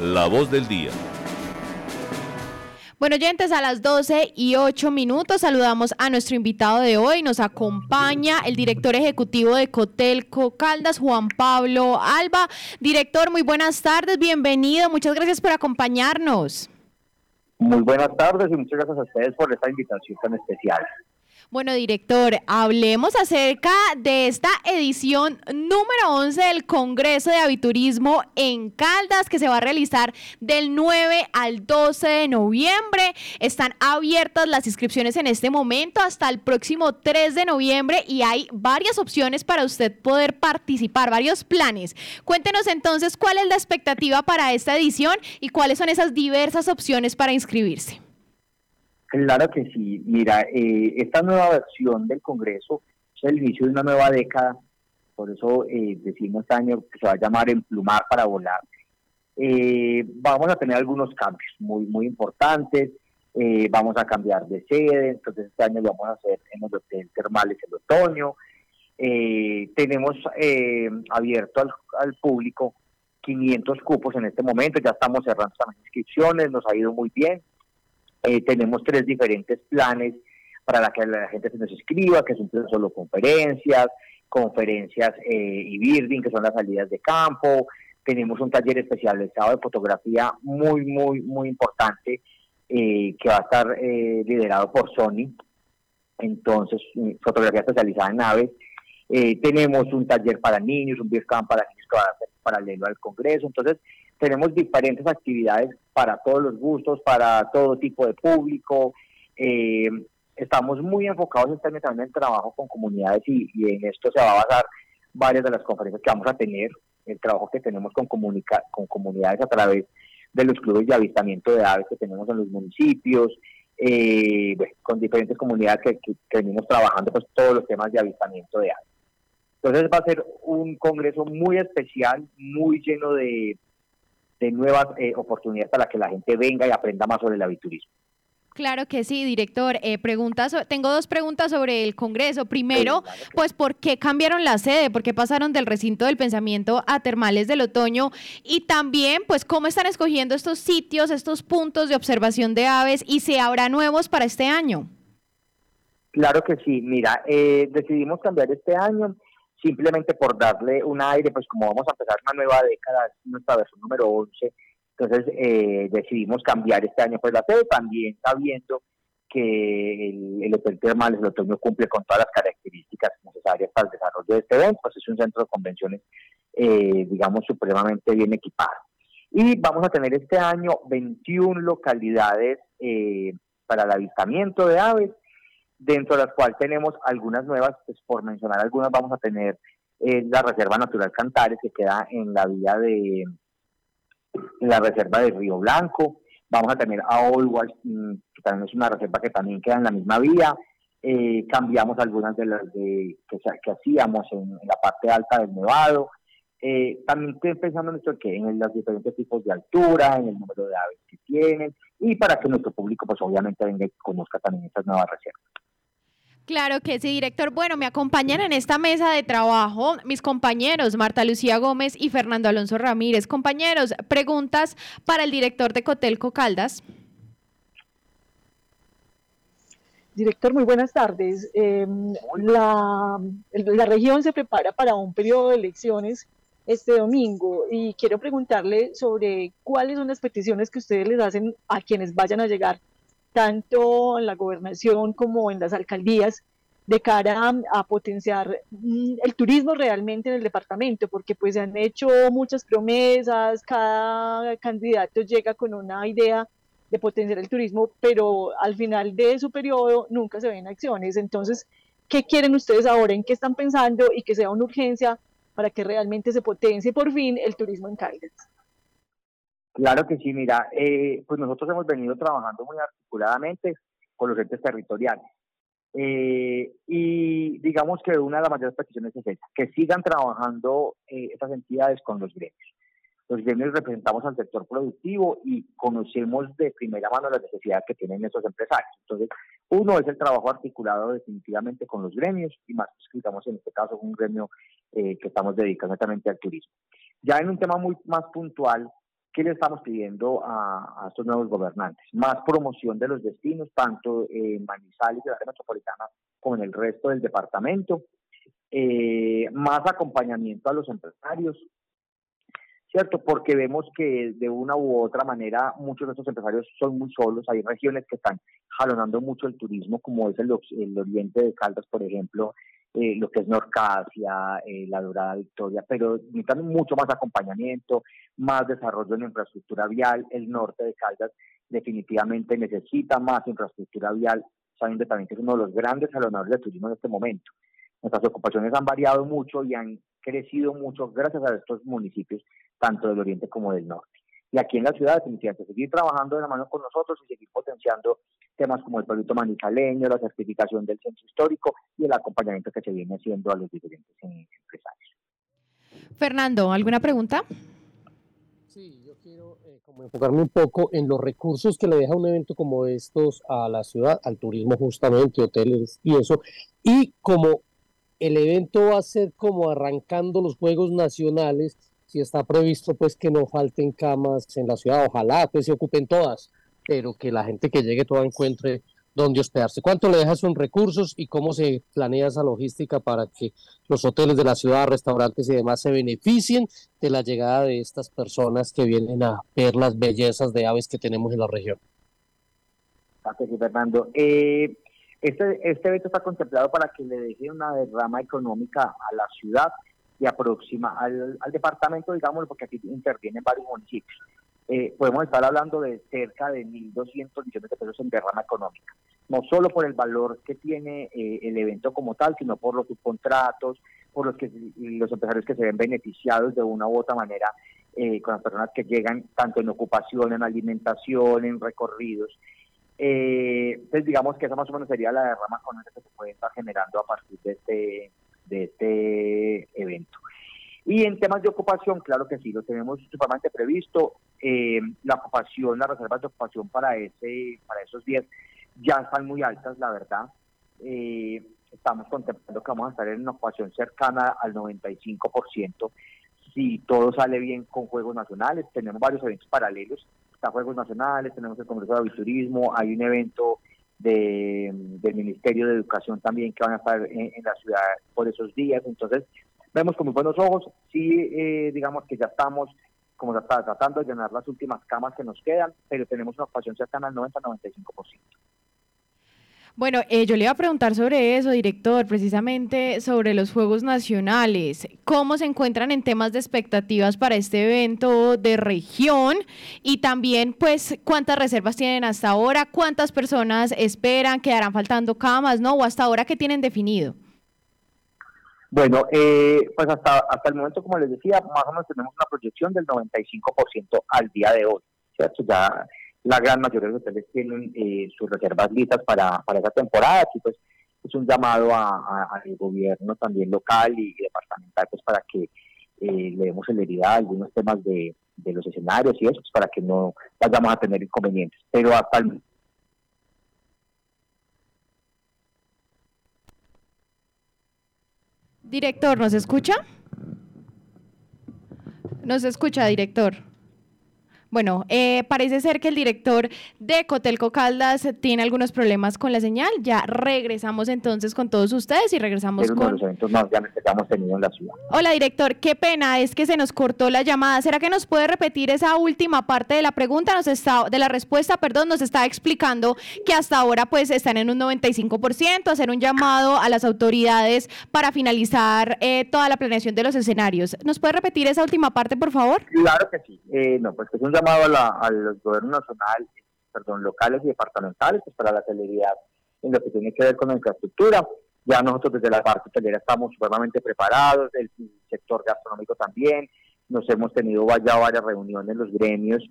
La voz del día. Bueno, oyentes, a las 12 y 8 minutos saludamos a nuestro invitado de hoy. Nos acompaña el director ejecutivo de Cotelco Caldas, Juan Pablo Alba. Director, muy buenas tardes, bienvenido. Muchas gracias por acompañarnos. Muy buenas tardes y muchas gracias a ustedes por esta invitación tan especial. Bueno, director, hablemos acerca de esta edición número 11 del Congreso de Aviturismo en Caldas que se va a realizar del 9 al 12 de noviembre. Están abiertas las inscripciones en este momento hasta el próximo 3 de noviembre y hay varias opciones para usted poder participar, varios planes. Cuéntenos entonces cuál es la expectativa para esta edición y cuáles son esas diversas opciones para inscribirse. Claro que sí. Mira, eh, esta nueva versión del Congreso es el inicio de una nueva década. Por eso eh, decimos este año que se va a llamar Emplumar para volar. Eh, vamos a tener algunos cambios muy, muy importantes. Eh, vamos a cambiar de sede. Entonces este año vamos a hacer en los hoteles termales el otoño. tenemos abierto al, al público 500 cupos en este momento. Ya estamos cerrando las inscripciones. Nos ha ido muy bien eh, tenemos tres diferentes planes para que la gente se nos escriba, que son solo conferencias, conferencias eh, y birding, que son las salidas de campo. Tenemos un taller especializado de fotografía muy, muy, muy importante eh, que va a estar liderado por Sony. Entonces, fotografía especializada en aves. tenemos un taller para niños, un beer camp para niños que va a ser paralelo al Congreso. Entonces, tenemos diferentes actividades para todos los gustos, para todo tipo de público. Eh, estamos muy enfocados este año también en trabajo con comunidades y, en esto se va a basar varias de las conferencias que vamos a tener, el trabajo que tenemos con, comunica con comunidades a través de los clubes de avistamiento de aves que tenemos en los municipios, eh, con diferentes comunidades que, que, venimos trabajando pues todos los temas de avistamiento de aves. Entonces va a ser un congreso muy especial, muy lleno de, de nuevas eh, oportunidades para que la gente venga y aprenda más sobre el aviturismo. Claro que sí, director. Eh, preguntas, tengo dos preguntas sobre el Congreso. Primero, pues, ¿por qué cambiaron la sede? ¿Por qué pasaron del recinto del pensamiento a termales del otoño? Y también, pues, ¿cómo están escogiendo estos sitios, estos puntos de observación de aves y se habrá nuevos para este año? Claro que sí. Mira, eh, decidimos cambiar este año simplemente por darle un aire, pues como vamos a empezar una nueva década, es nuestra versión número 11, entonces eh, decidimos cambiar este año pues la sede, también sabiendo que el, Hotel Termal el otoño cumple con todas las características necesarias para el desarrollo de este evento, pues es un centro de convenciones, eh, digamos, supremamente bien equipado. Y vamos a tener este año 21 localidades eh, para el avistamiento de aves, dentro de las cuales tenemos algunas nuevas, pues por mencionar algunas, vamos a tener eh, la Reserva Natural Cantares, que queda en la vía de la Reserva de Río Blanco, vamos a tener a Old mm, que también es una reserva que también queda en la misma vía, eh, cambiamos algunas de las de, que, que hacíamos en, la parte alta del Nevado, eh, también estoy pensando en en los diferentes tipos de altura, en el número de aves que tienen y para que nuestro público pues obviamente venga y conozca también estas nuevas reservas. Claro que sí, director. Bueno, me acompañan en esta mesa de trabajo mis compañeros Marta Lucía Gómez y Fernando Alonso Ramírez. Compañeros, preguntas para el director de Cotelco Caldas. Director, muy buenas tardes. Em, la, la región se prepara para un periodo de elecciones este domingo y quiero preguntarle sobre cuáles son las peticiones que ustedes les hacen a quienes vayan a llegar tanto en la gobernación como en las alcaldías, de cara a, potenciar mm, el turismo realmente en el departamento, porque pues se han hecho muchas promesas, cada candidato llega con una idea de potenciar el turismo, pero al final de su periodo nunca se ven acciones. Entonces, ¿qué quieren ustedes ahora? ¿En qué están pensando? Y que sea una urgencia para que realmente se potencie por fin el turismo en Caldas. Claro que sí, mira, eh, pues nosotros hemos venido trabajando muy articuladamente con los entes territoriales. Eh, y digamos que una de las mayores peticiones es esa, que sigan trabajando eh, estas entidades con los gremios. Los gremios representamos al sector productivo y conocemos de primera mano las necesidades que tienen estos empresarios. Entonces, uno es el trabajo articulado definitivamente con los gremios y más, digamos, en este caso, un gremio que estamos dedicando netamente al turismo. Ya en un tema muy más puntual, ¿Qué le estamos pidiendo a, estos nuevos gobernantes? Más promoción de los destinos, tanto en Manizales, de la área metropolitana, como en el resto del departamento. Eh, más acompañamiento a los empresarios, ¿cierto? Porque vemos que de una u otra manera muchos de estos empresarios son muy solos. Hay regiones que están jalonando mucho el turismo, como es el oriente de Caldas, por ejemplo, eh, lo que es Norcasia, eh, la Dorada Victoria, pero necesitan mucho más acompañamiento, más desarrollo en infraestructura vial. El norte de Caldas definitivamente necesita más infraestructura vial, sabiendo también que es uno de los grandes jalonadores de turismo en este momento. Nuestras ocupaciones han variado mucho y han crecido mucho gracias a estos municipios, tanto del oriente como del norte. Y aquí en la ciudad, definitivamente, seguir trabajando de la mano con nosotros y seguir potenciando temas como el pueblito manizaleño, la certificación del centro histórico y el acompañamiento que se viene haciendo a los diferentes empresarios. Fernando, ¿alguna pregunta? Sí, yo quiero eh, como enfocarme un poco en los recursos que le deja un evento como estos a la ciudad, al turismo justamente, hoteles y eso, y como el evento va a ser como arrancando los Juegos Nacionales, si está previsto pues que no falten camas en la ciudad, ojalá pues se ocupen todas, pero que la gente que llegue toda encuentre dónde hospedarse. ¿Cuánto le deja esos recursos y cómo se planea esa logística para que los hoteles de la ciudad, restaurantes y demás se beneficien de la llegada de estas personas que vienen a ver las bellezas de aves que tenemos en la región? Gracias, Fernando. Eh, este, este evento está contemplado para que le deje una derrama económica a la ciudad y aproxima al, al departamento, digamos, porque aquí intervienen varios municipios. Eh, podemos estar hablando de cerca de 1.200 millones de pesos en derrama económica, no solo por el valor que tiene eh, el evento como tal, sino por los subcontratos, por los que los empresarios que se ven beneficiados de una u otra manera eh, con las personas que llegan tanto en ocupación, en alimentación, en recorridos. Eh, pues digamos que esa más o menos sería la derrama económica que se puede estar generando a partir de este, de este evento. Y en temas de ocupación, claro que sí, lo tenemos supremamente previsto. Eh, la ocupación, las reservas de ocupación para ese para esos días ya están muy altas, la verdad. Eh, estamos contemplando que vamos a estar en una ocupación cercana al 95%. Si todo sale bien con Juegos Nacionales, tenemos varios eventos paralelos. Está Juegos Nacionales, tenemos el Congreso de Aviturismo, hay un evento de, del Ministerio de Educación también que van a estar en, en la ciudad por esos días. Entonces, vemos con muy buenos ojos, sí, eh, digamos que ya estamos como está tratando de llenar las últimas camas que nos quedan, pero tenemos una ocupación cercana al 90-95%. Bueno, eh, yo le iba a preguntar sobre eso, director, precisamente sobre los Juegos Nacionales. ¿Cómo se encuentran en temas de expectativas para este evento de región? Y también, pues, ¿cuántas reservas tienen hasta ahora? ¿Cuántas personas esperan? ¿Quedarán faltando camas? ¿No? ¿O hasta ahora qué tienen definido? Bueno, eh, pues hasta, hasta el momento, como les decía, más o menos tenemos una proyección del 95% al día de hoy. ¿cierto? Ya la gran mayoría de los hoteles tienen eh, sus reservas listas para, para esa temporada. Aquí pues es un llamado al gobierno también local y, departamental pues para que eh, le demos celeridad a algunos temas de, de los escenarios y eso, pues, para que no vayamos a tener inconvenientes. Pero hasta el Director, ¿nos escucha? ¿Nos escucha, director? Bueno, eh, parece ser que el director de Cotelco Caldas tiene algunos problemas con la señal. Ya regresamos entonces con todos ustedes y regresamos con... Los eventos más grandes que hemos tenido en la ciudad. Hola, director. Qué pena, es que se nos cortó la llamada. ¿Será que nos puede repetir esa última parte de la pregunta? Nos está, de la respuesta, perdón, nos está explicando que hasta ahora pues están en un 95%, hacer un llamado a las autoridades para finalizar eh, toda la planeación de los escenarios. ¿Nos puede repetir esa última parte, por favor? Claro que sí. Eh, no, pues que es un llamado a, los gobiernos nacionales, perdón, locales y departamentales pues para la celeridad en lo que tiene que ver con la infraestructura. Ya nosotros desde la parte hotelera estamos supremamente preparados, el sector gastronómico también. Nos hemos tenido ya varias reuniones, los gremios,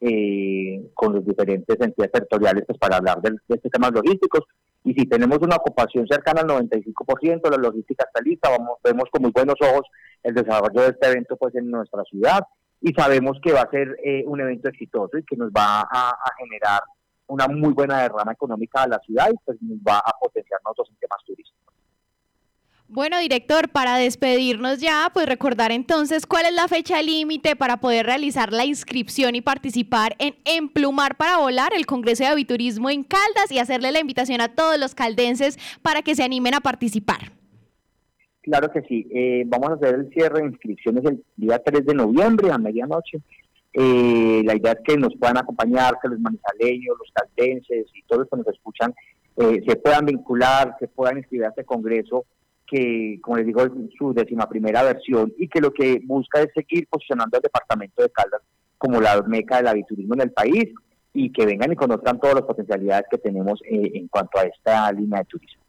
eh, con los diferentes entidades territoriales pues, para hablar de, de estos temas logísticos. Y si tenemos una ocupación cercana al 95%, la logística está lista, vamos, vemos con muy buenos ojos el desarrollo de este evento pues en nuestra ciudad y sabemos que va a ser eh, un evento exitoso y que nos va a, generar una muy buena derrama económica a la ciudad y pues nos va a potenciar nosotros en temas turísticos. Bueno, director, para despedirnos ya, pues recordar entonces cuál es la fecha límite para poder realizar la inscripción y participar en Emplumar para Volar, el Congreso de Aviturismo en Caldas, y hacerle la invitación a todos los caldenses para que se animen a participar. Claro que sí. Eh, vamos a hacer el cierre de inscripciones el día 3 de noviembre a medianoche. Eh, la idea es que nos puedan acompañar, que los manizaleños, los caldenses y todos los que nos escuchan eh, se puedan vincular, se puedan inscribir a este congreso que, como les digo, es su décima primera versión y que lo que busca es seguir posicionando al departamento de Caldas como la meca del aviturismo en el país y que vengan y conozcan todas las potencialidades que tenemos en cuanto a esta línea de turismo.